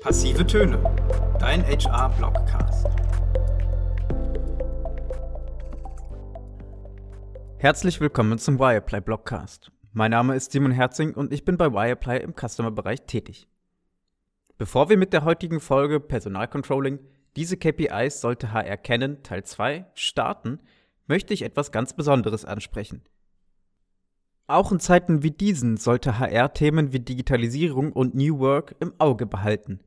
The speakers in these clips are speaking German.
Passive Töne, dein HR-Blogcast. Herzlich willkommen zum Wireply Blogcast. Mein Name ist Simon Herzing und ich bin bei Wireply im Customer-Bereich tätig. Bevor wir mit der heutigen Folge Personalcontrolling, diese KPIs sollte HR kennen, Teil 2, starten, möchte ich etwas ganz Besonderes ansprechen. Auch in Zeiten wie diesen sollte HR Themen wie Digitalisierung und New Work im Auge behalten.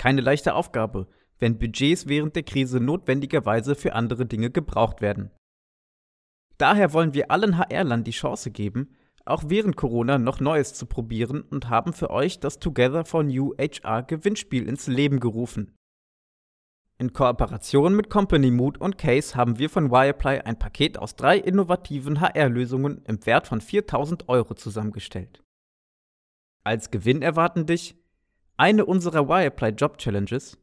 Keine leichte Aufgabe, wenn Budgets während der Krise notwendigerweise für andere Dinge gebraucht werden. Daher wollen wir allen HR-Lern die Chance geben, auch während Corona noch Neues zu probieren und haben für euch das Together for New HR Gewinnspiel ins Leben gerufen. In Kooperation mit Company Mood und Case haben wir von Wireply ein Paket aus drei innovativen HR-Lösungen im Wert von 4000 Euro zusammengestellt. Als Gewinn erwarten dich eine unserer Wireply Job Challenges,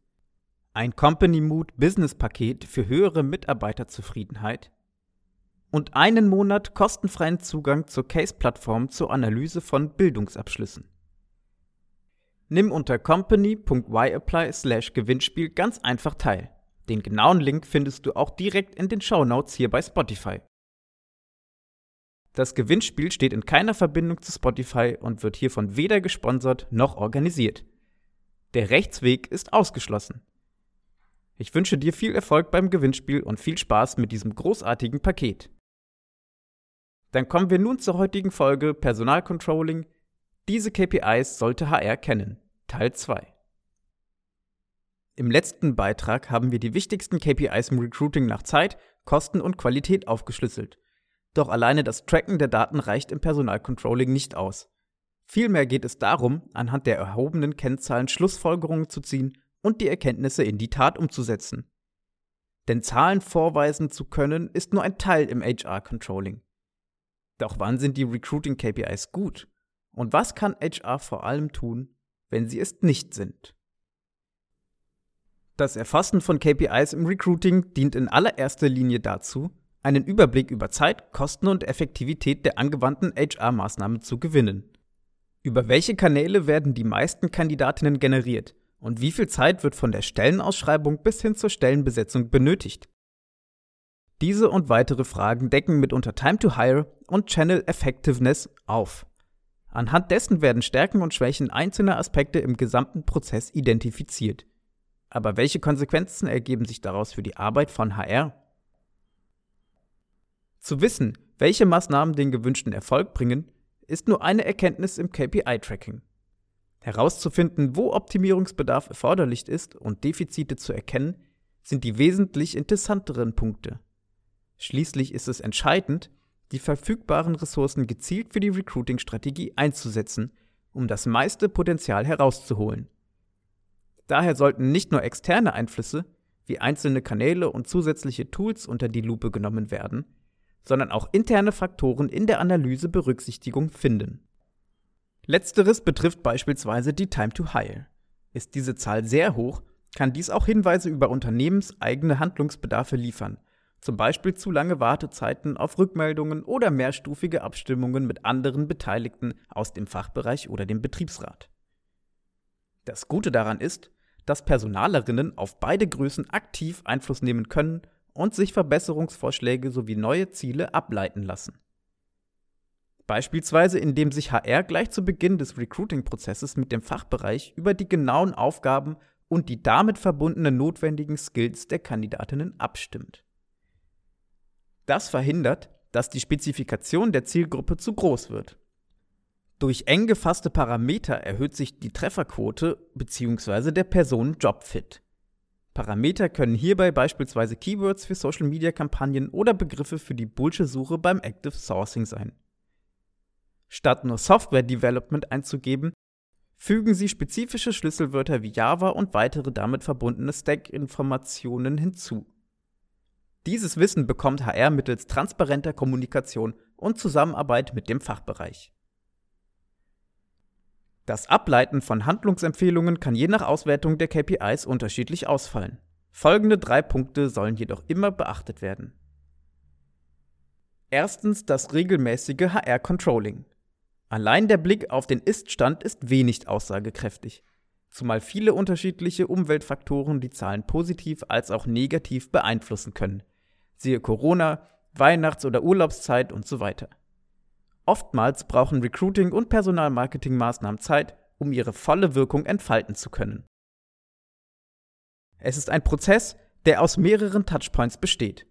ein Company Mood Business Paket für höhere Mitarbeiterzufriedenheit und einen Monat kostenfreien Zugang zur Case-Plattform zur Analyse von Bildungsabschlüssen. Nimm unter company.wyapply/gewinnspiel ganz einfach teil. Den genauen Link findest du auch direkt in den Shownotes hier bei Spotify. Das Gewinnspiel steht in keiner Verbindung zu Spotify und wird hiervon weder gesponsert noch organisiert. Der Rechtsweg ist ausgeschlossen. Ich wünsche dir viel Erfolg beim Gewinnspiel und viel Spaß mit diesem großartigen Paket. Dann kommen wir nun zur heutigen Folge Personalcontrolling. Diese KPIs sollte HR kennen. Teil 2. Im letzten Beitrag haben wir die wichtigsten KPIs im Recruiting nach Zeit, Kosten und Qualität aufgeschlüsselt. Doch alleine das Tracken der Daten reicht im Personalcontrolling nicht aus. Vielmehr geht es darum, anhand der erhobenen Kennzahlen Schlussfolgerungen zu ziehen und die Erkenntnisse in die Tat umzusetzen. Denn Zahlen vorweisen zu können, ist nur ein Teil im HR-Controlling. Doch wann sind die Recruiting-KPIs gut? Und was kann HR vor allem tun, wenn sie es nicht sind? Das Erfassen von KPIs im Recruiting dient in allererster Linie dazu, einen Überblick über Zeit, Kosten und Effektivität der angewandten HR-Maßnahmen zu gewinnen. Über welche Kanäle werden die meisten Kandidatinnen generiert und wie viel Zeit wird von der Stellenausschreibung bis hin zur Stellenbesetzung benötigt? Diese und weitere Fragen decken mitunter Time to Hire und Channel Effectiveness auf. Anhand dessen werden Stärken und Schwächen einzelner Aspekte im gesamten Prozess identifiziert. Aber welche Konsequenzen ergeben sich daraus für die Arbeit von HR? Zu wissen, welche Maßnahmen den gewünschten Erfolg bringen, ist nur eine Erkenntnis im KPI-Tracking. Herauszufinden, wo Optimierungsbedarf erforderlich ist und Defizite zu erkennen, sind die wesentlich interessanteren Punkte. Schließlich ist es entscheidend, die verfügbaren Ressourcen gezielt für die Recruiting-Strategie einzusetzen, um das meiste Potenzial herauszuholen. Daher sollten nicht nur externe Einflüsse wie einzelne Kanäle und zusätzliche Tools unter die Lupe genommen werden, sondern auch interne Faktoren in der Analyse Berücksichtigung finden. Letzteres betrifft beispielsweise die Time to Hire. Ist diese Zahl sehr hoch, kann dies auch Hinweise über unternehmenseigene Handlungsbedarfe liefern, zum Beispiel zu lange Wartezeiten auf Rückmeldungen oder mehrstufige Abstimmungen mit anderen Beteiligten aus dem Fachbereich oder dem Betriebsrat. Das Gute daran ist, dass Personalerinnen auf beide Größen aktiv Einfluss nehmen können und sich Verbesserungsvorschläge sowie neue Ziele ableiten lassen. Beispielsweise indem sich HR gleich zu Beginn des Recruiting-Prozesses mit dem Fachbereich über die genauen Aufgaben und die damit verbundenen notwendigen Skills der Kandidatinnen abstimmt. Das verhindert, dass die Spezifikation der Zielgruppe zu groß wird. Durch eng gefasste Parameter erhöht sich die Trefferquote bzw. der Personen-Jobfit. Parameter können hierbei beispielsweise Keywords für Social-Media-Kampagnen oder Begriffe für die Bullsche-Suche beim Active Sourcing sein. Statt nur Software Development einzugeben, fügen Sie spezifische Schlüsselwörter wie Java und weitere damit verbundene Stack-Informationen hinzu. Dieses Wissen bekommt HR mittels transparenter Kommunikation und Zusammenarbeit mit dem Fachbereich. Das Ableiten von Handlungsempfehlungen kann je nach Auswertung der KPIs unterschiedlich ausfallen. Folgende drei Punkte sollen jedoch immer beachtet werden. Erstens das regelmäßige HR-Controlling. Allein der Blick auf den Ist-Stand ist wenig aussagekräftig. zumal viele unterschiedliche Umweltfaktoren die Zahlen positiv als auch negativ beeinflussen können. Siehe Corona, Weihnachts- oder Urlaubszeit und so weiter. Oftmals brauchen Recruiting- und Personalmarketingmaßnahmen Zeit, um ihre volle Wirkung entfalten zu können. Es ist ein Prozess, der aus mehreren Touchpoints besteht.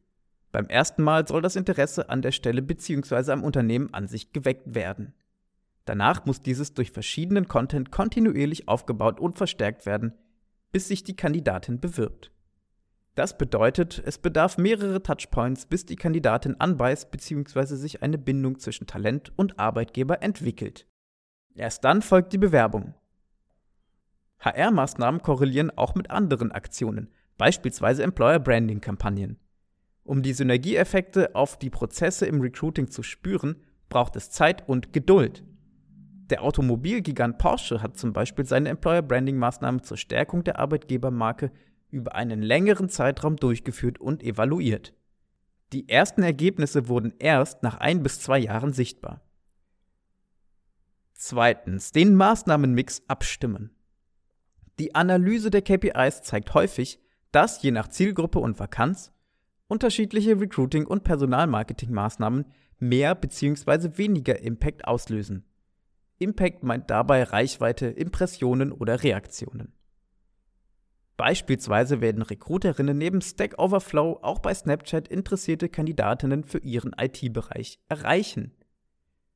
Beim ersten Mal soll das Interesse an der Stelle bzw. am Unternehmen an sich geweckt werden. Danach muss dieses durch verschiedenen Content kontinuierlich aufgebaut und verstärkt werden, bis sich die Kandidatin bewirbt. Das bedeutet, es bedarf mehrere Touchpoints, bis die Kandidatin anbeißt bzw. sich eine Bindung zwischen Talent und Arbeitgeber entwickelt. Erst dann folgt die Bewerbung. HR-Maßnahmen korrelieren auch mit anderen Aktionen, beispielsweise Employer Branding Kampagnen. Um die Synergieeffekte auf die Prozesse im Recruiting zu spüren, braucht es Zeit und Geduld. Der Automobilgigant Porsche hat zum Beispiel seine Employer Branding Maßnahmen zur Stärkung der Arbeitgebermarke über einen längeren Zeitraum durchgeführt und evaluiert. Die ersten Ergebnisse wurden erst nach ein bis zwei Jahren sichtbar. Zweitens, den Maßnahmenmix abstimmen. Die Analyse der KPIs zeigt häufig, dass je nach Zielgruppe und Vakanz unterschiedliche Recruiting- und Personalmarketing-Maßnahmen mehr bzw. weniger Impact auslösen. Impact meint dabei Reichweite, Impressionen oder Reaktionen. Beispielsweise werden Recruiterinnen neben Stack Overflow auch bei Snapchat interessierte Kandidatinnen für ihren IT-Bereich erreichen.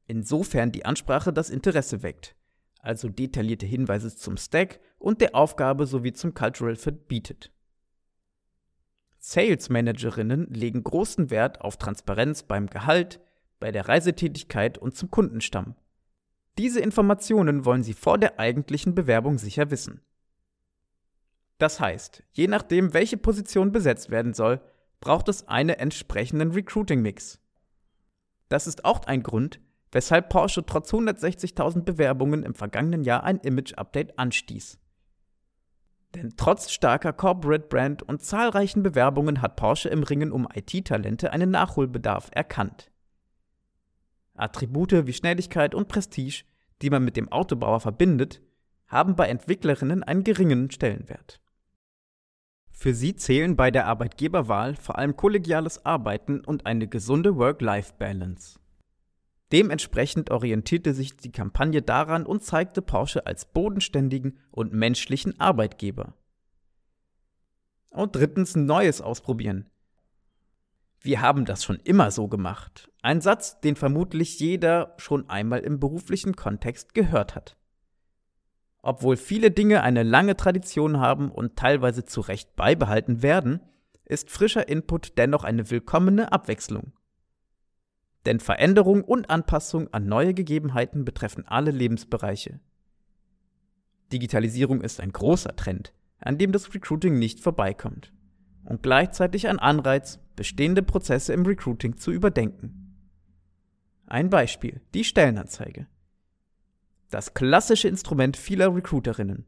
Insofern die Ansprache das Interesse weckt, also detaillierte Hinweise zum Stack und der Aufgabe sowie zum Cultural Fit bietet. Sales Managerinnen legen großen Wert auf Transparenz beim Gehalt, bei der Reisetätigkeit und zum Kundenstamm. Diese Informationen wollen sie vor der eigentlichen Bewerbung sicher wissen. Das heißt, je nachdem, welche Position besetzt werden soll, braucht es einen entsprechenden Recruiting-Mix. Das ist auch ein Grund, weshalb Porsche trotz 160.000 Bewerbungen im vergangenen Jahr ein Image-Update anstieß. Denn trotz starker Corporate Brand und zahlreichen Bewerbungen hat Porsche im Ringen um IT-Talente einen Nachholbedarf erkannt. Attribute wie Schnelligkeit und Prestige, die man mit dem Autobauer verbindet, haben bei Entwicklerinnen einen geringen Stellenwert. Für sie zählen bei der Arbeitgeberwahl vor allem kollegiales Arbeiten und eine gesunde Work-Life-Balance. Dementsprechend orientierte sich die Kampagne daran und zeigte Porsche als bodenständigen und menschlichen Arbeitgeber. Und drittens Neues ausprobieren. Wir haben das schon immer so gemacht. Ein Satz, den vermutlich jeder schon einmal im beruflichen Kontext gehört hat. Obwohl viele Dinge eine lange Tradition haben und teilweise zu Recht beibehalten werden, ist frischer Input dennoch eine willkommene Abwechslung. Denn Veränderung und Anpassung an neue Gegebenheiten betreffen alle Lebensbereiche. Digitalisierung ist ein großer Trend, an dem das Recruiting nicht vorbeikommt und gleichzeitig ein Anreiz, bestehende Prozesse im Recruiting zu überdenken. Ein Beispiel, die Stellenanzeige. Das klassische Instrument vieler Recruiterinnen.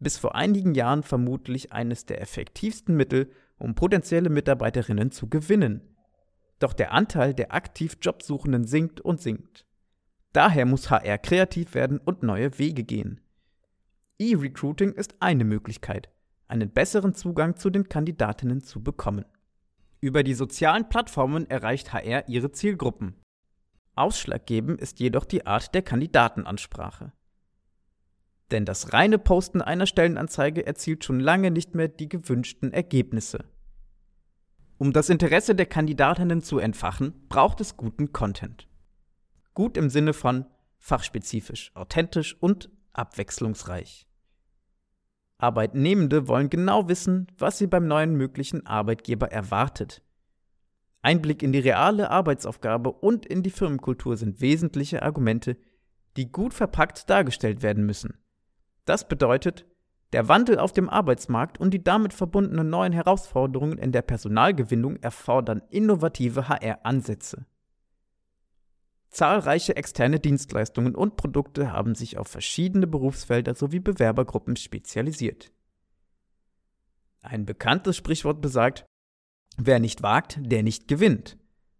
Bis vor einigen Jahren vermutlich eines der effektivsten Mittel, um potenzielle Mitarbeiterinnen zu gewinnen. Doch der Anteil der aktiv Jobsuchenden sinkt und sinkt. Daher muss HR kreativ werden und neue Wege gehen. E-Recruiting ist eine Möglichkeit, einen besseren Zugang zu den Kandidatinnen zu bekommen. Über die sozialen Plattformen erreicht HR ihre Zielgruppen. Ausschlaggebend ist jedoch die Art der Kandidatenansprache. Denn das reine Posten einer Stellenanzeige erzielt schon lange nicht mehr die gewünschten Ergebnisse. Um das Interesse der Kandidatinnen zu entfachen, braucht es guten Content. Gut im Sinne von fachspezifisch, authentisch und abwechslungsreich. Arbeitnehmende wollen genau wissen, was sie beim neuen möglichen Arbeitgeber erwartet Einblick in die reale Arbeitsaufgabe und in die Firmenkultur sind wesentliche Argumente, die gut verpackt dargestellt werden müssen. Das bedeutet, der Wandel auf dem Arbeitsmarkt und die damit verbundenen neuen Herausforderungen in der Personalgewinnung erfordern innovative HR-Ansätze. Zahlreiche externe Dienstleistungen und Produkte haben sich auf verschiedene Berufsfelder sowie Bewerbergruppen spezialisiert. Ein bekanntes Sprichwort besagt, Wer nicht wagt, der nicht gewinnt.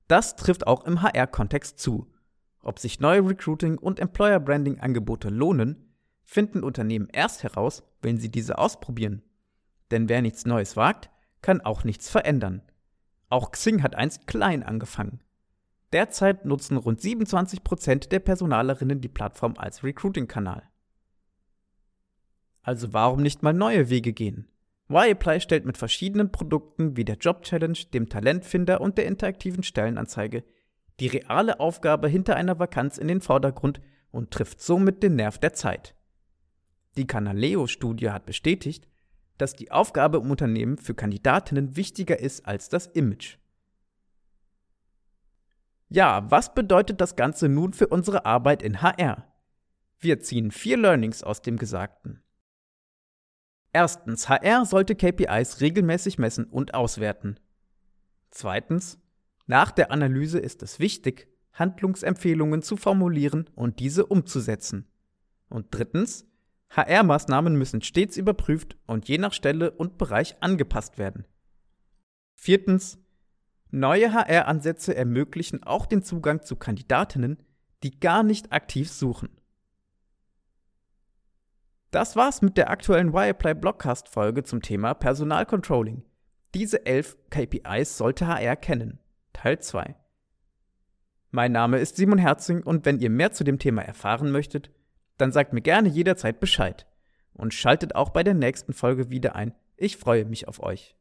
Das trifft auch im HR-Kontext zu. Ob sich neue Recruiting- und Employer-Branding-Angebote lohnen, finden Unternehmen erst heraus, wenn sie diese ausprobieren. Denn wer nichts Neues wagt, kann auch nichts verändern. Auch Xing hat einst klein angefangen. Derzeit nutzen rund 27% der Personalerinnen die Plattform als Recruiting-Kanal. Also warum nicht mal neue Wege gehen? Y-Apply stellt mit verschiedenen Produkten wie der Job Challenge, dem Talentfinder und der interaktiven Stellenanzeige die reale Aufgabe hinter einer Vakanz in den Vordergrund und trifft somit den Nerv der Zeit. Die Canaleo-Studie hat bestätigt, dass die Aufgabe im Unternehmen für Kandidatinnen wichtiger ist als das Image. Ja, was bedeutet das Ganze nun für unsere Arbeit in HR? Wir ziehen vier Learnings aus dem Gesagten. Erstens, HR sollte KPIs regelmäßig messen und auswerten. Zweitens, nach der Analyse ist es wichtig, Handlungsempfehlungen zu formulieren und diese umzusetzen. Und drittens, HR-Maßnahmen müssen stets überprüft und je nach Stelle und Bereich angepasst werden. Viertens, neue HR-Ansätze ermöglichen auch den Zugang zu Kandidatinnen, die gar nicht aktiv suchen. Das war's mit der aktuellen Wireplay Blockcast Folge zum Thema Personalcontrolling. Diese elf KPIs sollte HR kennen. Teil 2. Mein Name ist Simon Herzing und wenn ihr mehr zu dem Thema erfahren möchtet, dann sagt mir gerne jederzeit Bescheid und schaltet auch bei der nächsten Folge wieder ein. Ich freue mich auf euch.